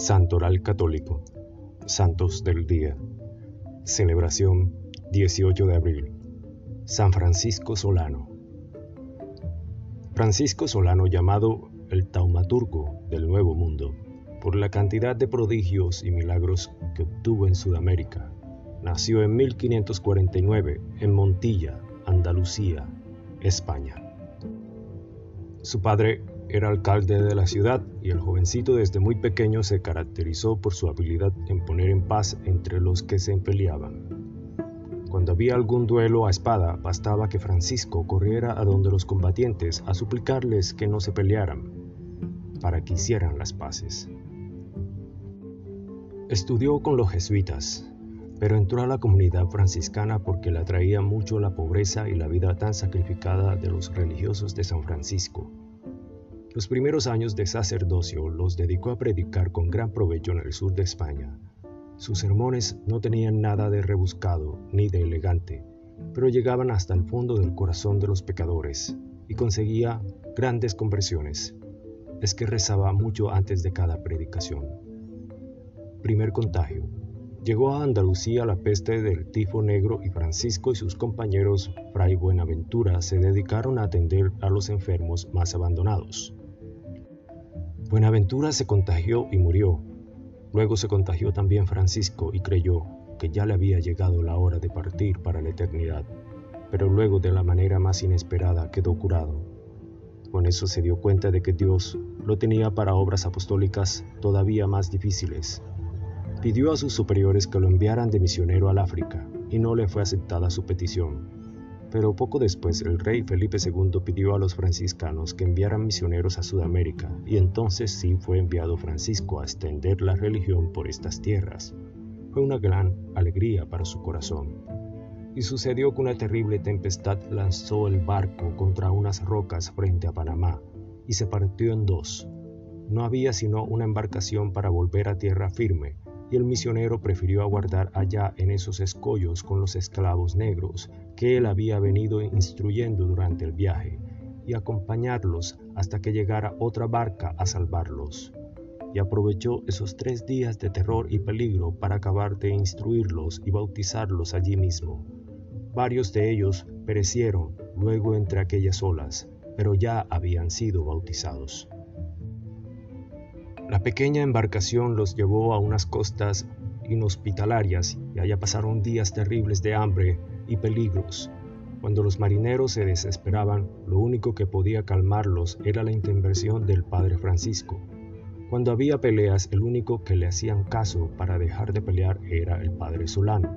Santoral Católico, Santos del Día, celebración 18 de abril, San Francisco Solano. Francisco Solano, llamado el taumaturgo del Nuevo Mundo, por la cantidad de prodigios y milagros que obtuvo en Sudamérica, nació en 1549 en Montilla, Andalucía, España. Su padre era alcalde de la ciudad y el jovencito desde muy pequeño se caracterizó por su habilidad en poner en paz entre los que se peleaban. Cuando había algún duelo a espada, bastaba que Francisco corriera a donde los combatientes a suplicarles que no se pelearan, para que hicieran las paces. Estudió con los jesuitas, pero entró a la comunidad franciscana porque le atraía mucho la pobreza y la vida tan sacrificada de los religiosos de San Francisco. Los primeros años de sacerdocio los dedicó a predicar con gran provecho en el sur de España. Sus sermones no tenían nada de rebuscado ni de elegante, pero llegaban hasta el fondo del corazón de los pecadores y conseguía grandes conversiones. Es que rezaba mucho antes de cada predicación. Primer contagio. Llegó a Andalucía la peste del tifo negro y Francisco y sus compañeros Fray Buenaventura se dedicaron a atender a los enfermos más abandonados. Buenaventura se contagió y murió. Luego se contagió también Francisco y creyó que ya le había llegado la hora de partir para la eternidad, pero luego de la manera más inesperada quedó curado. Con eso se dio cuenta de que Dios lo tenía para obras apostólicas todavía más difíciles. Pidió a sus superiores que lo enviaran de misionero al África y no le fue aceptada su petición pero poco después el rey Felipe II pidió a los franciscanos que enviaran misioneros a Sudamérica, y entonces sí fue enviado Francisco a extender la religión por estas tierras. Fue una gran alegría para su corazón. Y sucedió que una terrible tempestad lanzó el barco contra unas rocas frente a Panamá, y se partió en dos. No había sino una embarcación para volver a tierra firme, y el misionero prefirió aguardar allá en esos escollos con los esclavos negros que él había venido instruyendo durante el viaje y acompañarlos hasta que llegara otra barca a salvarlos. Y aprovechó esos tres días de terror y peligro para acabar de instruirlos y bautizarlos allí mismo. Varios de ellos perecieron luego entre aquellas olas, pero ya habían sido bautizados. La pequeña embarcación los llevó a unas costas inhospitalarias y allá pasaron días terribles de hambre y peligros. Cuando los marineros se desesperaban, lo único que podía calmarlos era la intervención del padre Francisco. Cuando había peleas, el único que le hacían caso para dejar de pelear era el padre Solano.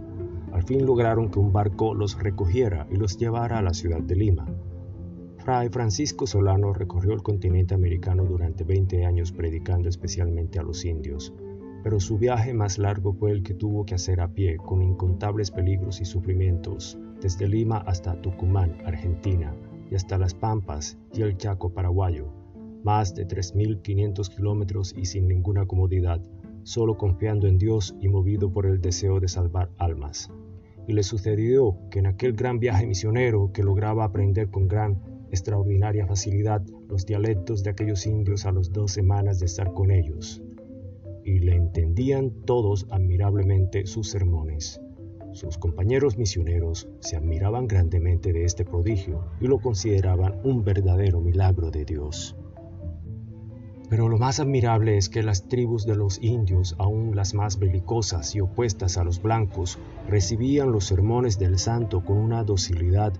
Al fin lograron que un barco los recogiera y los llevara a la ciudad de Lima. Fray Francisco Solano recorrió el continente americano durante 20 años predicando especialmente a los indios, pero su viaje más largo fue el que tuvo que hacer a pie con incontables peligros y sufrimientos, desde Lima hasta Tucumán, Argentina, y hasta Las Pampas y el Chaco paraguayo, más de 3.500 kilómetros y sin ninguna comodidad, solo confiando en Dios y movido por el deseo de salvar almas. Y le sucedió que en aquel gran viaje misionero que lograba aprender con gran extraordinaria facilidad los dialectos de aquellos indios a las dos semanas de estar con ellos, y le entendían todos admirablemente sus sermones. Sus compañeros misioneros se admiraban grandemente de este prodigio y lo consideraban un verdadero milagro de Dios. Pero lo más admirable es que las tribus de los indios, aun las más belicosas y opuestas a los blancos, recibían los sermones del santo con una docilidad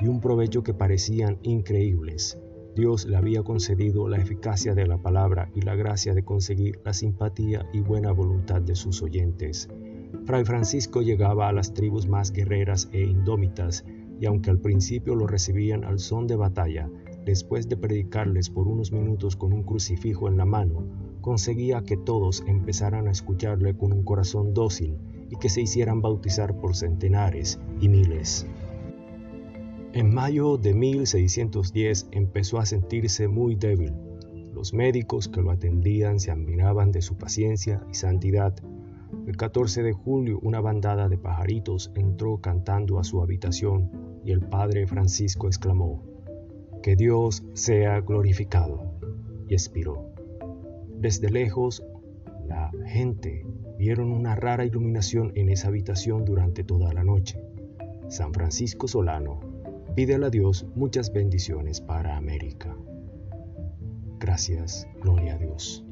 y un provecho que parecían increíbles. Dios le había concedido la eficacia de la palabra y la gracia de conseguir la simpatía y buena voluntad de sus oyentes. Fray Francisco llegaba a las tribus más guerreras e indómitas, y aunque al principio lo recibían al son de batalla, después de predicarles por unos minutos con un crucifijo en la mano, conseguía que todos empezaran a escucharle con un corazón dócil y que se hicieran bautizar por centenares y miles. En mayo de 1610 empezó a sentirse muy débil. Los médicos que lo atendían se admiraban de su paciencia y santidad. El 14 de julio una bandada de pajaritos entró cantando a su habitación y el padre Francisco exclamó, Que Dios sea glorificado, y expiró. Desde lejos La gente vieron una rara iluminación en esa habitación durante toda la noche. San Francisco Solano pide a Dios muchas bendiciones para América. Gracias, gloria a Dios.